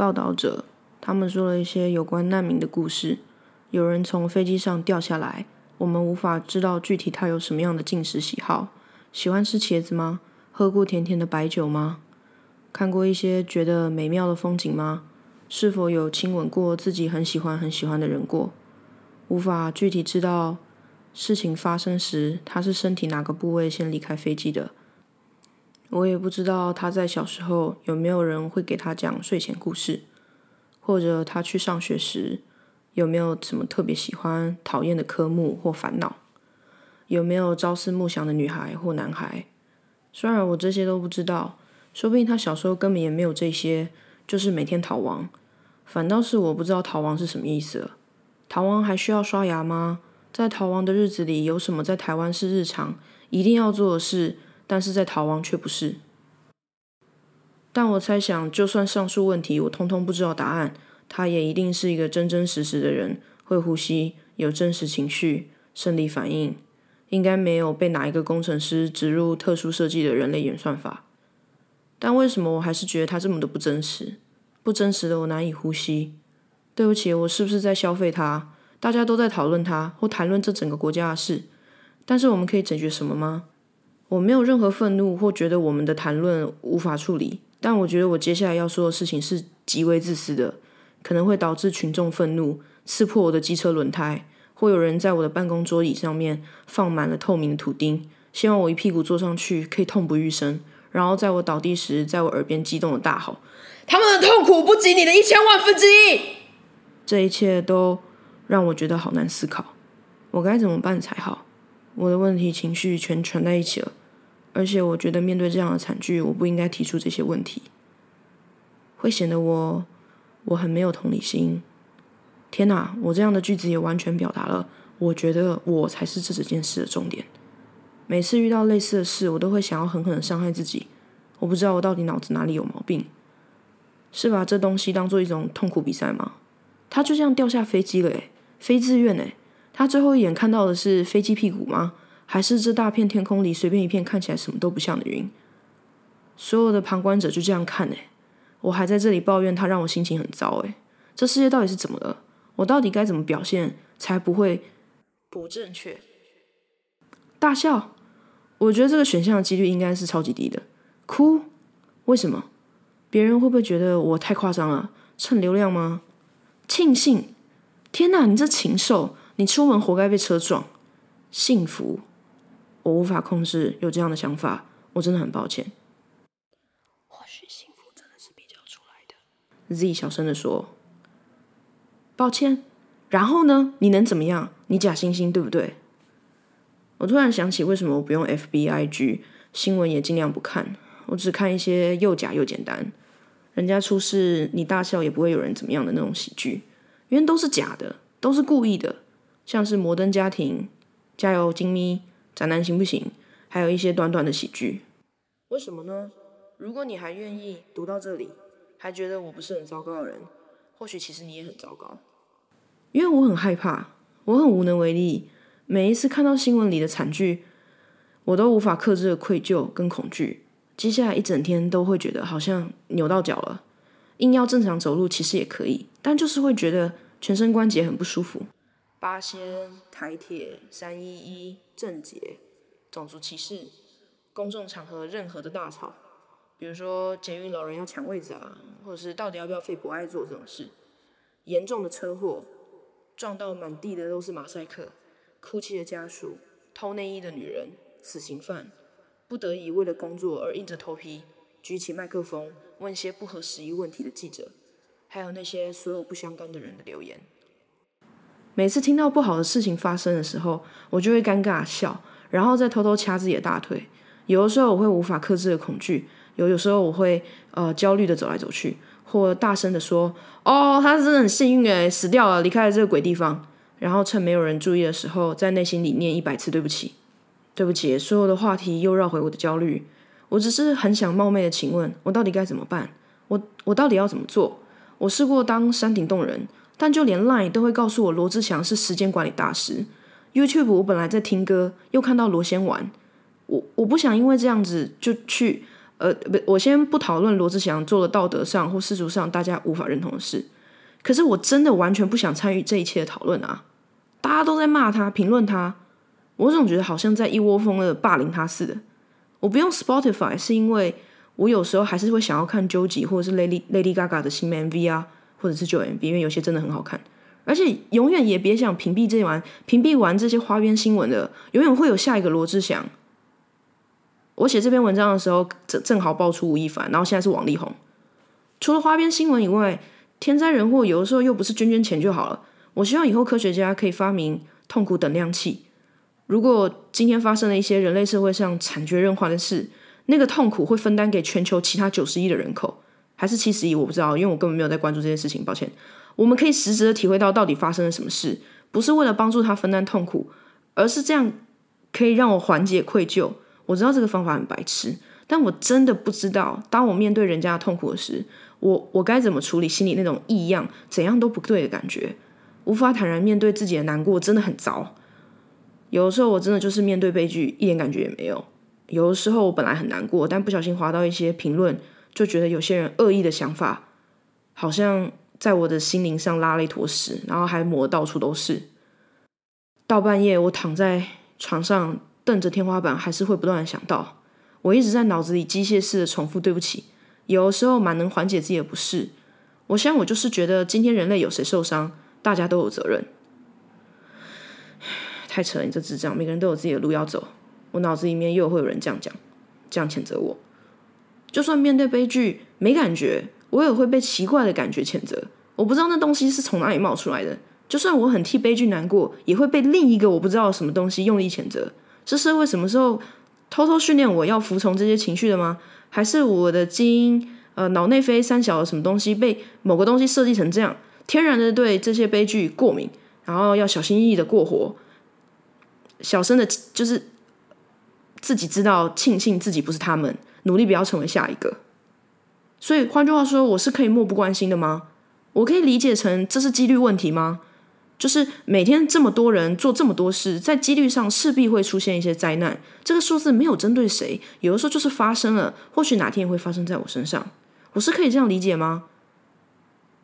报道者他们说了一些有关难民的故事。有人从飞机上掉下来，我们无法知道具体他有什么样的进食喜好，喜欢吃茄子吗？喝过甜甜的白酒吗？看过一些觉得美妙的风景吗？是否有亲吻过自己很喜欢很喜欢的人过？无法具体知道事情发生时他是身体哪个部位先离开飞机的。我也不知道他在小时候有没有人会给他讲睡前故事，或者他去上学时有没有什么特别喜欢、讨厌的科目或烦恼，有没有朝思暮想的女孩或男孩。虽然我这些都不知道，说不定他小时候根本也没有这些，就是每天逃亡。反倒是我不知道逃亡是什么意思了。逃亡还需要刷牙吗？在逃亡的日子里，有什么在台湾是日常一定要做的事？但是在逃亡却不是。但我猜想，就算上述问题我通通不知道答案，他也一定是一个真真实实的人，会呼吸，有真实情绪、生理反应，应该没有被哪一个工程师植入特殊设计的人类演算法。但为什么我还是觉得他这么的不真实？不真实的我难以呼吸。对不起，我是不是在消费他？大家都在讨论他，或谈论这整个国家的事，但是我们可以解决什么吗？我没有任何愤怒，或觉得我们的谈论无法处理。但我觉得我接下来要说的事情是极为自私的，可能会导致群众愤怒，刺破我的机车轮胎，或有人在我的办公桌椅上面放满了透明的图钉，希望我一屁股坐上去可以痛不欲生，然后在我倒地时，在我耳边激动的大吼：“他们的痛苦不及你的一千万分之一！”这一切都让我觉得好难思考，我该怎么办才好？我的问题情绪全传在一起了。而且我觉得面对这样的惨剧，我不应该提出这些问题，会显得我我很没有同理心。天哪，我这样的句子也完全表达了，我觉得我才是这整件事的重点。每次遇到类似的事，我都会想要狠狠的伤害自己。我不知道我到底脑子哪里有毛病，是把这东西当做一种痛苦比赛吗？他就这样掉下飞机了，诶，非自愿诶，他最后一眼看到的是飞机屁股吗？还是这大片天空里随便一片看起来什么都不像的云，所有的旁观者就这样看哎，我还在这里抱怨他让我心情很糟哎，这世界到底是怎么了？我到底该怎么表现才不会不正确？大笑，我觉得这个选项的几率应该是超级低的。哭，为什么？别人会不会觉得我太夸张了？蹭流量吗？庆幸，天哪，你这禽兽，你出门活该被车撞。幸福。我无法控制有这样的想法，我真的很抱歉。或许幸福真的是比较出来的。Z 小声的说：“抱歉。”然后呢？你能怎么样？你假惺惺，对不对？我突然想起，为什么我不用 FBIG 新闻也尽量不看，我只看一些又假又简单，人家出事你大笑也不会有人怎么样的那种喜剧，因为都是假的，都是故意的，像是《摩登家庭》《加油，金咪》。宅男行不行？还有一些短短的喜剧，为什么呢？如果你还愿意读到这里，还觉得我不是很糟糕的人，或许其实你也很糟糕。因为我很害怕，我很无能为力。每一次看到新闻里的惨剧，我都无法克制的愧疚跟恐惧。接下来一整天都会觉得好像扭到脚了，硬要正常走路其实也可以，但就是会觉得全身关节很不舒服。八仙、台铁、三一一、政捷、种族歧视、公众场合任何的大吵，比如说捷运老人要抢位子啊，或者是到底要不要废不爱做这种事，严重的车祸，撞到满地的都是马赛克，哭泣的家属，偷内衣的女人，死刑犯，不得已为了工作而硬着头皮举起麦克风问些不合时宜问题的记者，还有那些所有不相干的人的留言。每次听到不好的事情发生的时候，我就会尴尬笑，然后再偷偷掐自己的大腿。有的时候我会无法克制的恐惧，有有时候我会呃焦虑的走来走去，或大声的说：“哦，他真的很幸运诶，死掉了，离开了这个鬼地方。”然后趁没有人注意的时候，在内心里念一百次对不起，对不起。所有的话题又绕回我的焦虑。我只是很想冒昧的请问，我到底该怎么办？我我到底要怎么做？我试过当山顶洞人。但就连 Line 都会告诉我罗志祥是时间管理大师。YouTube 我本来在听歌，又看到罗先玩，我我不想因为这样子就去呃，不，我先不讨论罗志祥做了道德上或世俗上大家无法认同的事，可是我真的完全不想参与这一切的讨论啊！大家都在骂他、评论他，我总觉得好像在一窝蜂的霸凌他似的。我不用 Spotify 是因为我有时候还是会想要看 Joji 或者是 Lady Lady Gaga 的新 MV 啊，或者是旧 MV，因为有些真的很好看。而且永远也别想屏蔽这完，屏蔽完这些花边新闻的，永远会有下一个罗志祥。我写这篇文章的时候，正正好爆出吴亦凡，然后现在是王力宏。除了花边新闻以外，天灾人祸有的时候又不是捐捐钱就好了。我希望以后科学家可以发明痛苦等量器。如果今天发生了一些人类社会上惨绝人寰的事，那个痛苦会分担给全球其他九十亿的人口，还是七十一？我不知道，因为我根本没有在关注这件事情。抱歉。我们可以实质的体会到到底发生了什么事，不是为了帮助他分担痛苦，而是这样可以让我缓解愧疚。我知道这个方法很白痴，但我真的不知道，当我面对人家的痛苦时，我我该怎么处理心里那种异样、怎样都不对的感觉，无法坦然面对自己的难过，真的很糟。有的时候我真的就是面对悲剧一点感觉也没有。有的时候我本来很难过，但不小心滑到一些评论，就觉得有些人恶意的想法，好像在我的心灵上拉了一坨屎，然后还抹到处都是。到半夜，我躺在床上。瞪着天花板，还是会不断的想到，我一直在脑子里机械式的重复对不起。有时候蛮能缓解自己的不适。我想我就是觉得今天人类有谁受伤，大家都有责任。太扯了，你这智障！每个人都有自己的路要走。我脑子里面又会有人这样讲，这样谴责我。就算面对悲剧没感觉，我也会被奇怪的感觉谴责。我不知道那东西是从哪里冒出来的。就算我很替悲剧难过，也会被另一个我不知道什么东西用力谴责。这社会什么时候偷偷训练我要服从这些情绪的吗？还是我的基因呃脑内啡三小的什么东西被某个东西设计成这样，天然的对这些悲剧过敏，然后要小心翼翼的过活，小声的，就是自己知道庆幸自己不是他们，努力不要成为下一个。所以换句话说，我是可以漠不关心的吗？我可以理解成这是几率问题吗？就是每天这么多人做这么多事，在几率上势必会出现一些灾难。这个数字没有针对谁，有的时候就是发生了，或许哪天也会发生在我身上。我是可以这样理解吗？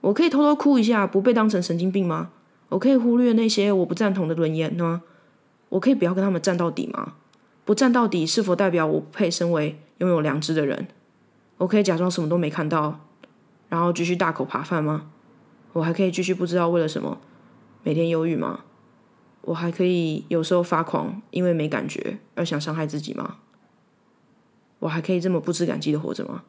我可以偷偷哭一下，不被当成神经病吗？我可以忽略那些我不赞同的论言吗？我可以不要跟他们站到底吗？不站到底是否代表我不配身为拥有良知的人？我可以假装什么都没看到，然后继续大口扒饭吗？我还可以继续不知道为了什么。每天忧郁吗？我还可以有时候发狂，因为没感觉而想伤害自己吗？我还可以这么不知感激的活着吗？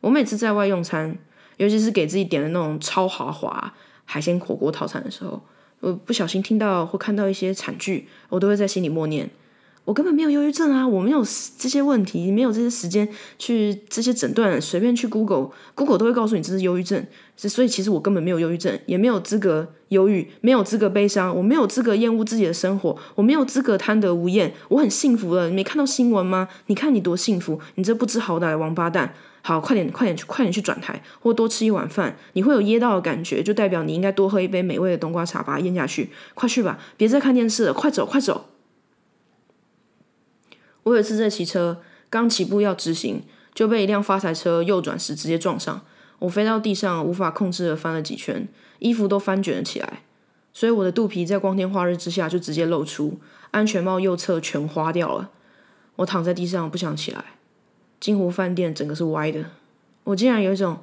我每次在外用餐，尤其是给自己点的那种超豪华海鲜火锅套餐的时候，我不小心听到或看到一些惨剧，我都会在心里默念。我根本没有忧郁症啊！我没有这些问题，没有这些时间去这些诊断，随便去 Google，Google 都会告诉你这是忧郁症。所以其实我根本没有忧郁症，也没有资格忧郁，没有资格悲伤，我没有资格厌恶自己的生活，我没有资格贪得无厌。我很幸福了，你没看到新闻吗？你看你多幸福，你这不知好歹的王八蛋！好，快点，快点去，快点去转台，或多吃一碗饭，你会有噎到的感觉，就代表你应该多喝一杯美味的冬瓜茶，把它咽下去。快去吧，别再看电视了，快走，快走。我有一次在骑车，刚起步要直行，就被一辆发财车右转时直接撞上，我飞到地上，无法控制的翻了几圈，衣服都翻卷了起来，所以我的肚皮在光天化日之下就直接露出，安全帽右侧全花掉了。我躺在地上不想起来，金湖饭店整个是歪的，我竟然有一种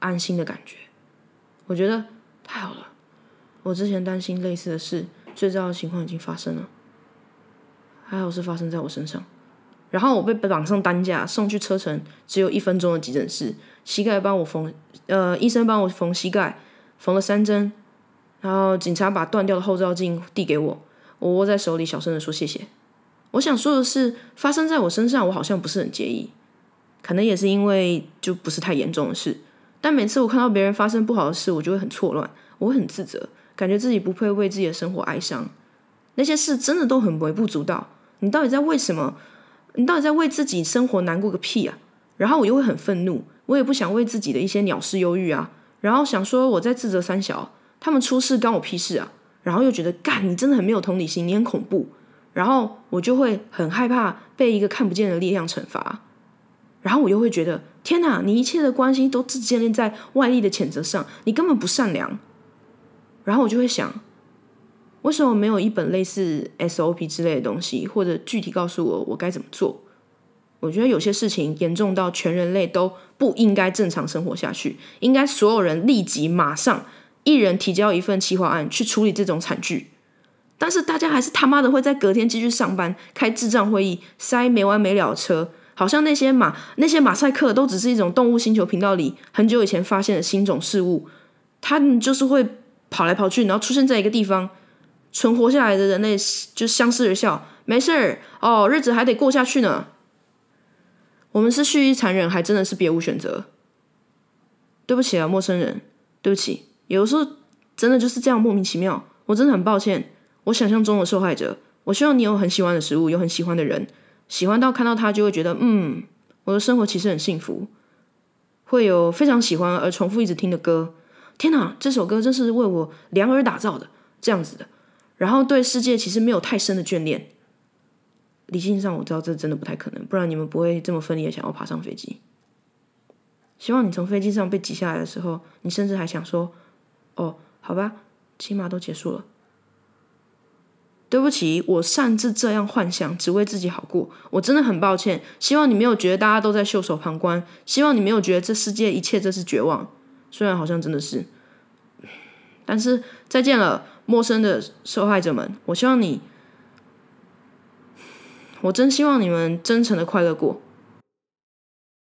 安心的感觉，我觉得太好了。我之前担心类似的事。最糟的情况已经发生了，还好是发生在我身上。然后我被绑上担架，送去车程只有一分钟的急诊室，膝盖帮我缝，呃，医生帮我缝膝盖，缝了三针。然后警察把断掉的后照镜递给我，我握在手里，小声的说谢谢。我想说的是，发生在我身上，我好像不是很介意，可能也是因为就不是太严重的事。但每次我看到别人发生不好的事，我就会很错乱，我会很自责。感觉自己不配为自己的生活哀伤，那些事真的都很微不足道。你到底在为什么？你到底在为自己生活难过个屁啊！然后我又会很愤怒，我也不想为自己的一些鸟事忧郁啊。然后想说我在自责三小，他们出事关我屁事啊。然后又觉得干，你真的很没有同理心，你很恐怖。然后我就会很害怕被一个看不见的力量惩罚，然后我又会觉得天哪，你一切的关系都只建立在外力的谴责上，你根本不善良。然后我就会想，为什么没有一本类似 SOP 之类的东西，或者具体告诉我我该怎么做？我觉得有些事情严重到全人类都不应该正常生活下去，应该所有人立即马上一人提交一份企划案去处理这种惨剧。但是大家还是他妈的会在隔天继续上班，开智障会议，塞没完没了的车，好像那些马那些马赛克都只是一种动物星球频道里很久以前发现的新种事物，它就是会跑来跑去，然后出现在一个地方，存活下来的人类就相视而笑，没事儿哦，日子还得过下去呢。我们是蓄意残忍，还真的是别无选择。对不起啊，陌生人，对不起，有的时候真的就是这样莫名其妙，我真的很抱歉。我想象中的受害者，我希望你有很喜欢的食物，有很喜欢的人，喜欢到看到他就会觉得，嗯，我的生活其实很幸福。会有非常喜欢而重复一直听的歌，天哪，这首歌真是为我量而打造的，这样子的。然后对世界其实没有太深的眷恋。理性上我知道这真的不太可能，不然你们不会这么奋力的想要爬上飞机。希望你从飞机上被挤下来的时候，你甚至还想说，哦，好吧，起码都结束了。对不起，我擅自这样幻想，只为自己好过。我真的很抱歉。希望你没有觉得大家都在袖手旁观。希望你没有觉得这世界一切这是绝望。虽然好像真的是，但是再见了，陌生的受害者们。我希望你，我真希望你们真诚的快乐过。